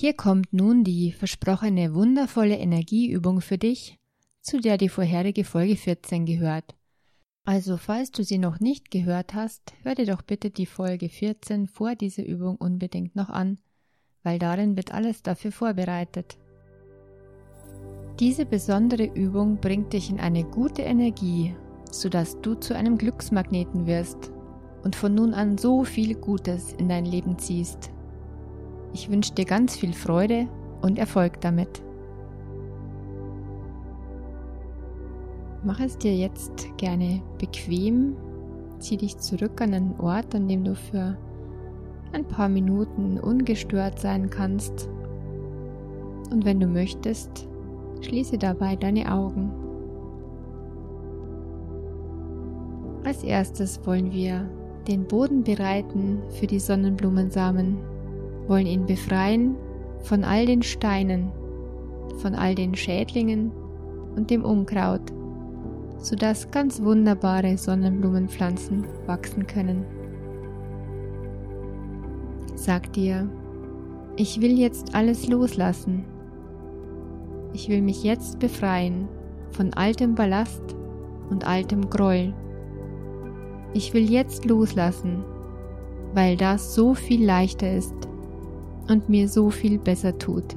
Hier kommt nun die versprochene wundervolle Energieübung für dich, zu der die vorherige Folge 14 gehört. Also falls du sie noch nicht gehört hast, hör dir doch bitte die Folge 14 vor dieser Übung unbedingt noch an, weil darin wird alles dafür vorbereitet. Diese besondere Übung bringt dich in eine gute Energie, sodass du zu einem Glücksmagneten wirst und von nun an so viel Gutes in dein Leben ziehst. Ich wünsche dir ganz viel Freude und Erfolg damit. Mach es dir jetzt gerne bequem, zieh dich zurück an einen Ort, an dem du für ein paar Minuten ungestört sein kannst. Und wenn du möchtest, schließe dabei deine Augen. Als erstes wollen wir den Boden bereiten für die Sonnenblumensamen, wollen ihn befreien von all den Steinen, von all den Schädlingen und dem Unkraut, sodass ganz wunderbare Sonnenblumenpflanzen wachsen können. Sag dir, ich will jetzt alles loslassen. Ich will mich jetzt befreien von altem Ballast und altem Groll. Ich will jetzt loslassen, weil das so viel leichter ist und mir so viel besser tut.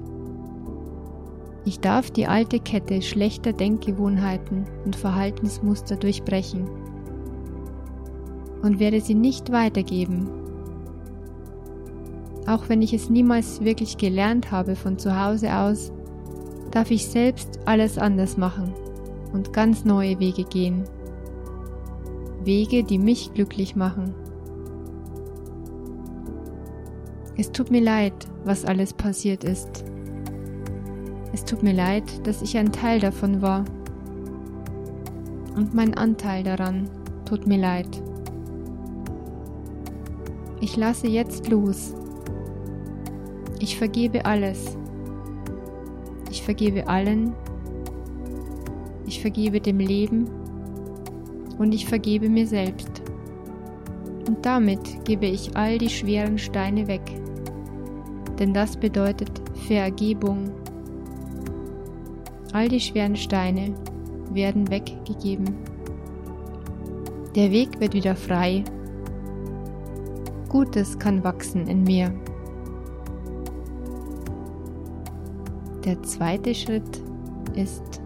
Ich darf die alte Kette schlechter Denkgewohnheiten und Verhaltensmuster durchbrechen und werde sie nicht weitergeben. Auch wenn ich es niemals wirklich gelernt habe von zu Hause aus, darf ich selbst alles anders machen und ganz neue Wege gehen. Wege, die mich glücklich machen. Es tut mir leid, was alles passiert ist. Es tut mir leid, dass ich ein Teil davon war. Und mein Anteil daran tut mir leid. Ich lasse jetzt los. Ich vergebe alles. Ich vergebe allen. Ich vergebe dem Leben und ich vergebe mir selbst. Und damit gebe ich all die schweren Steine weg, denn das bedeutet Vergebung. All die schweren Steine werden weggegeben. Der Weg wird wieder frei. Gutes kann wachsen in mir. Der zweite Schritt ist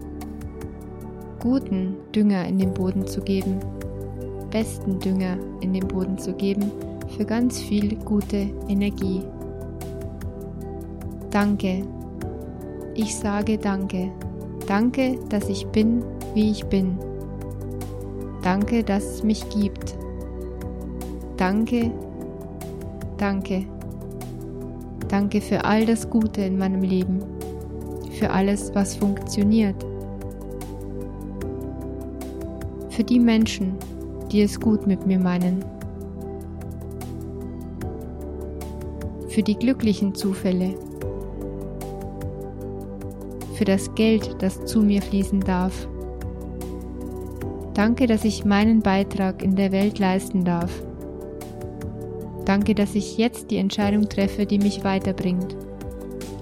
guten Dünger in den Boden zu geben, besten Dünger in den Boden zu geben für ganz viel gute Energie. Danke. Ich sage Danke. Danke, dass ich bin, wie ich bin. Danke, dass es mich gibt. Danke, danke. Danke für all das Gute in meinem Leben, für alles, was funktioniert für die Menschen, die es gut mit mir meinen. Für die glücklichen Zufälle. Für das Geld, das zu mir fließen darf. Danke, dass ich meinen Beitrag in der Welt leisten darf. Danke, dass ich jetzt die Entscheidung treffe, die mich weiterbringt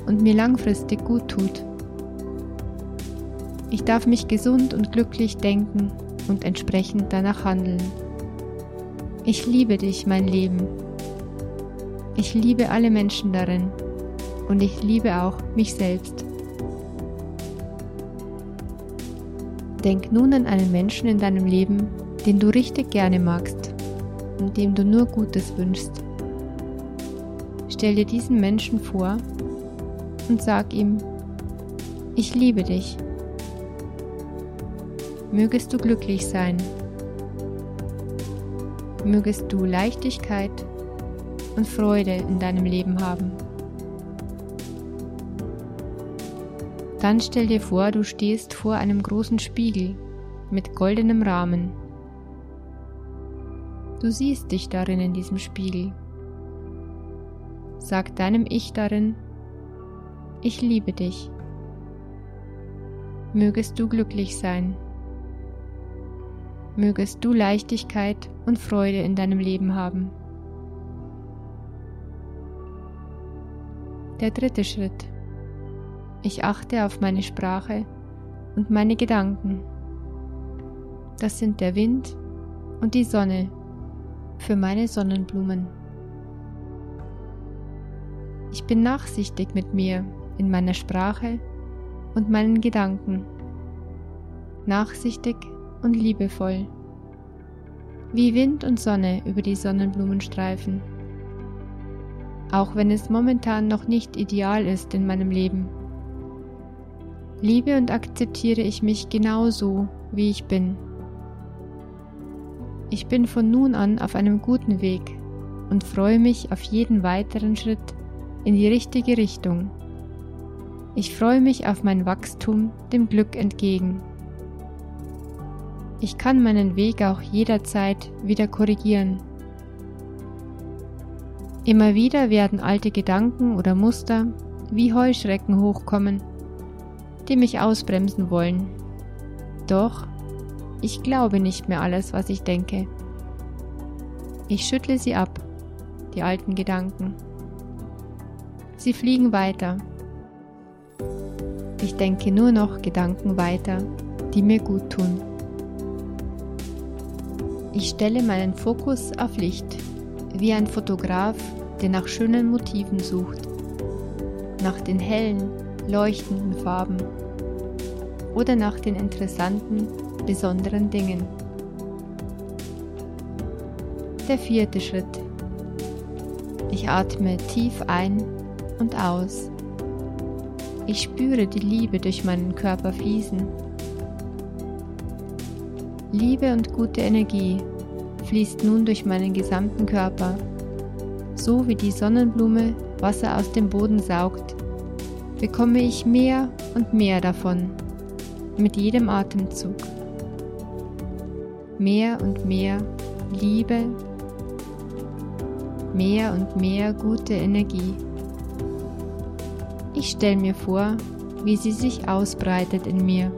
und mir langfristig gut tut. Ich darf mich gesund und glücklich denken und entsprechend danach handeln. Ich liebe dich, mein Leben. Ich liebe alle Menschen darin und ich liebe auch mich selbst. Denk nun an einen Menschen in deinem Leben, den du richtig gerne magst und dem du nur Gutes wünschst. Stell dir diesen Menschen vor und sag ihm, ich liebe dich mögest du glücklich sein. Mögest du Leichtigkeit und Freude in deinem Leben haben. Dann stell dir vor, du stehst vor einem großen Spiegel mit goldenem Rahmen. Du siehst dich darin in diesem Spiegel. Sag deinem Ich darin, ich liebe dich. Mögest du glücklich sein mögest du Leichtigkeit und Freude in deinem Leben haben. Der dritte Schritt. Ich achte auf meine Sprache und meine Gedanken. Das sind der Wind und die Sonne für meine Sonnenblumen. Ich bin nachsichtig mit mir in meiner Sprache und meinen Gedanken. Nachsichtig und liebevoll. Wie Wind und Sonne über die Sonnenblumenstreifen. Auch wenn es momentan noch nicht ideal ist in meinem Leben. Liebe und akzeptiere ich mich genauso, wie ich bin. Ich bin von nun an auf einem guten Weg und freue mich auf jeden weiteren Schritt in die richtige Richtung. Ich freue mich auf mein Wachstum dem Glück entgegen. Ich kann meinen Weg auch jederzeit wieder korrigieren. Immer wieder werden alte Gedanken oder Muster wie Heuschrecken hochkommen, die mich ausbremsen wollen. Doch ich glaube nicht mehr alles, was ich denke. Ich schüttle sie ab, die alten Gedanken. Sie fliegen weiter. Ich denke nur noch Gedanken weiter, die mir gut tun. Ich stelle meinen Fokus auf Licht, wie ein Fotograf, der nach schönen Motiven sucht, nach den hellen, leuchtenden Farben oder nach den interessanten, besonderen Dingen. Der vierte Schritt. Ich atme tief ein und aus. Ich spüre die Liebe durch meinen Körper fließen. Liebe und gute Energie fließt nun durch meinen gesamten Körper, so wie die Sonnenblume Wasser aus dem Boden saugt, bekomme ich mehr und mehr davon mit jedem Atemzug. Mehr und mehr Liebe, mehr und mehr gute Energie. Ich stelle mir vor, wie sie sich ausbreitet in mir,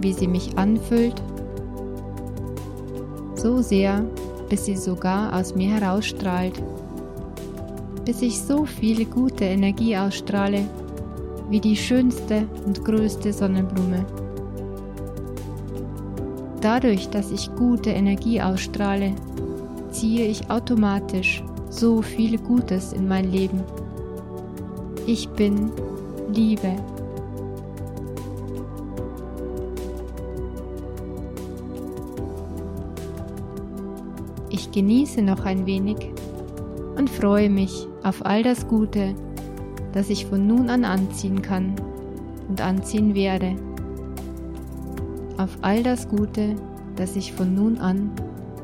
wie sie mich anfüllt, so sehr, bis sie sogar aus mir herausstrahlt, bis ich so viel gute Energie ausstrahle, wie die schönste und größte Sonnenblume. Dadurch, dass ich gute Energie ausstrahle, ziehe ich automatisch so viel Gutes in mein Leben. Ich bin Liebe. Ich genieße noch ein wenig und freue mich auf all das Gute, das ich von nun an anziehen kann und anziehen werde. Auf all das Gute, das ich von nun an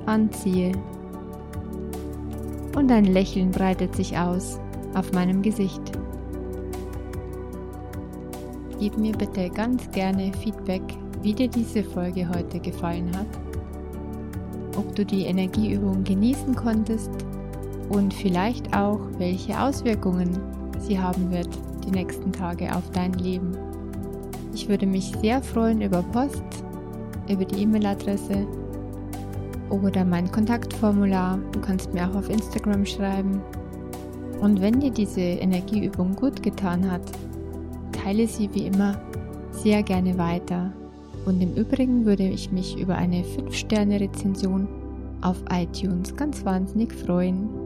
anziehe. Und ein Lächeln breitet sich aus auf meinem Gesicht. Gib mir bitte ganz gerne Feedback, wie dir diese Folge heute gefallen hat, ob du die Energieübung genießen konntest und vielleicht auch, welche Auswirkungen sie haben wird die nächsten Tage auf dein Leben. Ich würde mich sehr freuen über Post, über die E-Mail-Adresse oder mein Kontaktformular. Du kannst mir auch auf Instagram schreiben. Und wenn dir diese Energieübung gut getan hat, teile sie wie immer sehr gerne weiter. Und im Übrigen würde ich mich über eine 5-Sterne-Rezension auf iTunes ganz wahnsinnig freuen.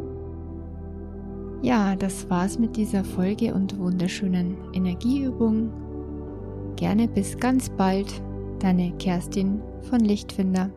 Ja, das war's mit dieser Folge und wunderschönen Energieübung. Gerne bis ganz bald, deine Kerstin von Lichtfinder.